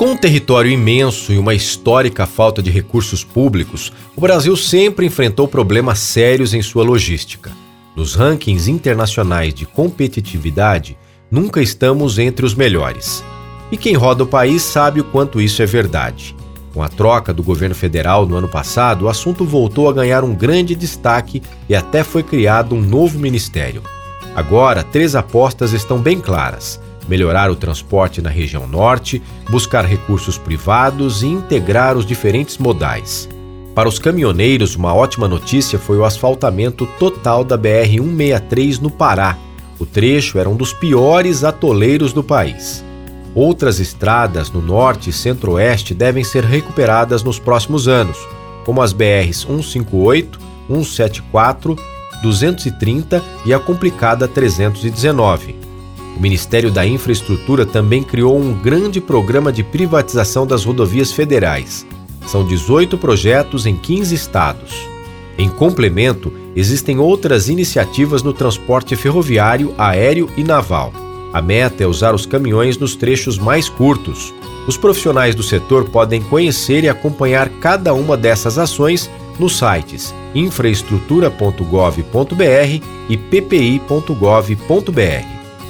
Com um território imenso e uma histórica falta de recursos públicos, o Brasil sempre enfrentou problemas sérios em sua logística. Nos rankings internacionais de competitividade, nunca estamos entre os melhores. E quem roda o país sabe o quanto isso é verdade. Com a troca do governo federal no ano passado, o assunto voltou a ganhar um grande destaque e até foi criado um novo ministério. Agora, três apostas estão bem claras melhorar o transporte na região norte, buscar recursos privados e integrar os diferentes modais. Para os caminhoneiros, uma ótima notícia foi o asfaltamento total da BR-163 no Pará. O trecho era um dos piores atoleiros do país. Outras estradas no norte e centro-oeste devem ser recuperadas nos próximos anos, como as BRs 158, 174, 230 e a complicada 319. O Ministério da Infraestrutura também criou um grande programa de privatização das rodovias federais. São 18 projetos em 15 estados. Em complemento, existem outras iniciativas no transporte ferroviário, aéreo e naval. A meta é usar os caminhões nos trechos mais curtos. Os profissionais do setor podem conhecer e acompanhar cada uma dessas ações nos sites infraestrutura.gov.br e ppi.gov.br.